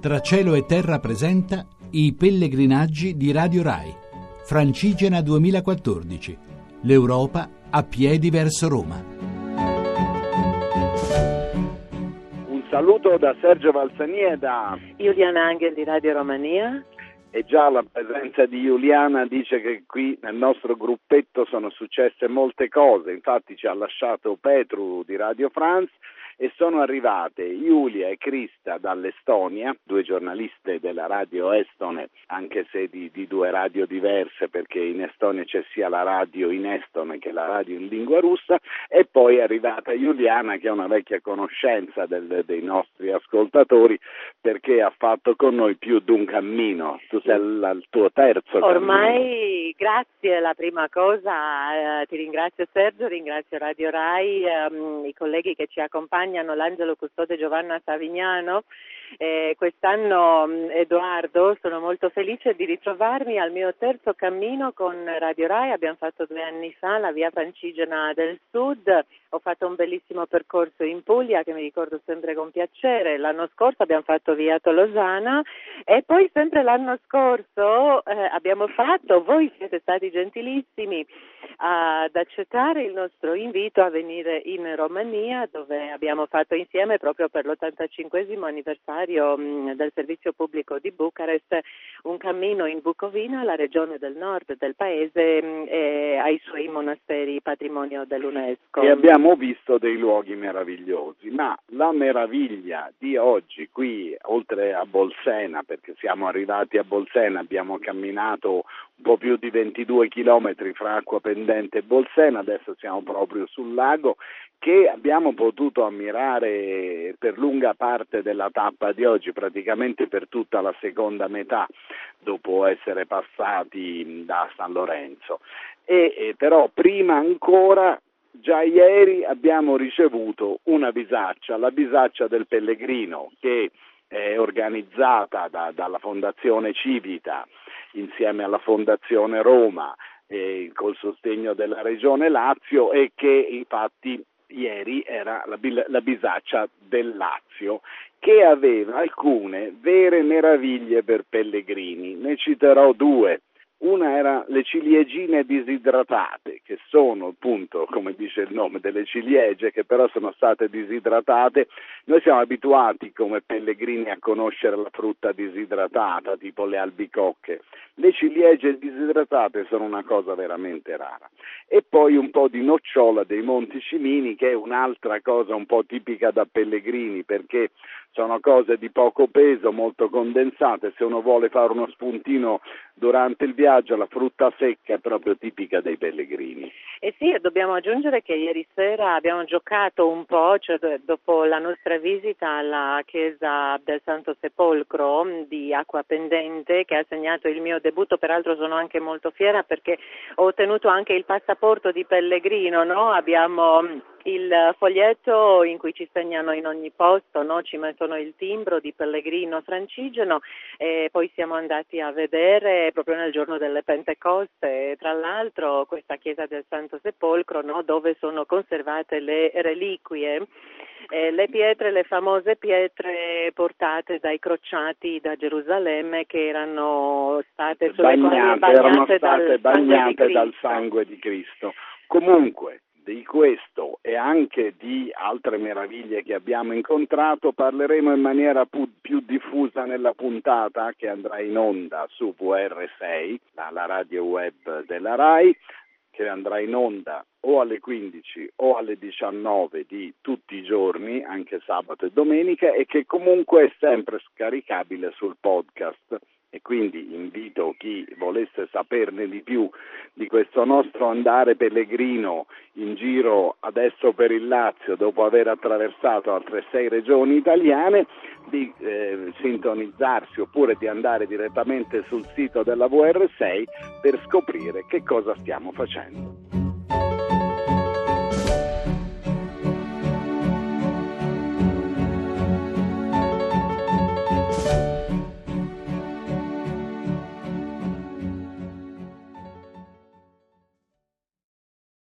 Tra cielo e terra presenta i pellegrinaggi di Radio Rai. Francigena 2014. L'Europa a piedi verso Roma. Un saluto da Sergio Valsani e da Giuliana Angel di Radio Romania. E già la presenza di Giuliana dice che qui nel nostro gruppetto sono successe molte cose, infatti ci ha lasciato Petru di Radio France e sono arrivate Giulia e Krista dall'Estonia, due giornaliste della radio estone, anche se di, di, due radio diverse perché in Estonia c'è sia la radio in estone che la radio in lingua russa e poi è arrivata Giuliana che è una vecchia conoscenza del, dei nostri ascoltatori perché ha fatto con noi più di un cammino, tu sei il tuo terzo Ormai, cammino. grazie, la prima cosa, eh, ti ringrazio Sergio, ringrazio Radio Rai, ehm, i colleghi che ci accompagnano accompagnano l'Angelo Custode Giovanna Savignano. Eh, quest'anno mm, Edoardo sono molto felice di ritrovarmi al mio terzo cammino con Radio Rai, abbiamo fatto due anni fa la via Francigena del Sud, ho fatto un bellissimo percorso in Puglia che mi ricordo sempre con piacere, l'anno scorso abbiamo fatto via Tolosana. E poi sempre l'anno scorso eh, abbiamo fatto, voi siete stati gentilissimi ad accettare il nostro invito a venire in Romania dove abbiamo fatto insieme proprio per l'85 anniversario del servizio pubblico di Bucarest un cammino in Bucovina, la regione del nord del paese e ai suoi monasteri patrimonio dell'UNESCO. E abbiamo visto dei luoghi meravigliosi, ma la meraviglia di oggi qui oltre a Bolsena, perché siamo arrivati a Bolsena, abbiamo camminato un po' più di 22 chilometri fra acqua pendente e Bolsena, adesso siamo proprio sul lago, che abbiamo potuto ammirare per lunga parte della tappa di oggi, praticamente per tutta la seconda metà, dopo essere passati da San Lorenzo. E, e però prima ancora Già ieri abbiamo ricevuto una bisaccia, la bisaccia del Pellegrino, che è organizzata da, dalla Fondazione Civita insieme alla Fondazione Roma eh, col sostegno della Regione Lazio e che infatti ieri era la, la bisaccia del Lazio che aveva alcune vere meraviglie per pellegrini. Ne citerò due. Una era le ciliegine disidratate, che sono appunto, come dice il nome, delle ciliegie che però sono state disidratate. Noi siamo abituati come pellegrini a conoscere la frutta disidratata, tipo le albicocche. Le ciliegie disidratate sono una cosa veramente rara. E poi un po' di nocciola dei Monti Cimini, che è un'altra cosa un po' tipica da pellegrini, perché sono cose di poco peso, molto condensate. Se uno vuole fare uno spuntino durante il viaggio, la frutta secca è proprio tipica dei pellegrini. E sì, dobbiamo aggiungere che ieri sera abbiamo giocato un po', cioè dopo la nostra visita alla chiesa del Santo Sepolcro di Acqua Pendente, che ha segnato il mio debutto, peraltro sono anche molto fiera perché ho ottenuto anche il passaporto di pellegrino, no? abbiamo il foglietto in cui ci segnano in ogni posto, no? ci mettono il timbro di pellegrino francigeno e poi siamo andati a vedere proprio nel giorno delle Pentecoste, tra l'altro questa chiesa del Santo Sepolcro no? dove sono conservate le reliquie. Eh, le pietre, le famose pietre portate dai crociati da Gerusalemme che erano state bagnate, bagnate, erano state dal, bagnate sangue dal sangue di Cristo. Comunque, di questo e anche di altre meraviglie che abbiamo incontrato parleremo in maniera più, più diffusa nella puntata che andrà in onda su VR6, la radio web della RAI, che andrà in onda o alle 15 o alle 19 di tutti i giorni, anche sabato e domenica, e che comunque è sempre scaricabile sul podcast e quindi invito chi volesse saperne di più di questo nostro andare pellegrino in giro adesso per il Lazio dopo aver attraversato altre sei regioni italiane di eh, sintonizzarsi oppure di andare direttamente sul sito della VR6 per scoprire che cosa stiamo facendo.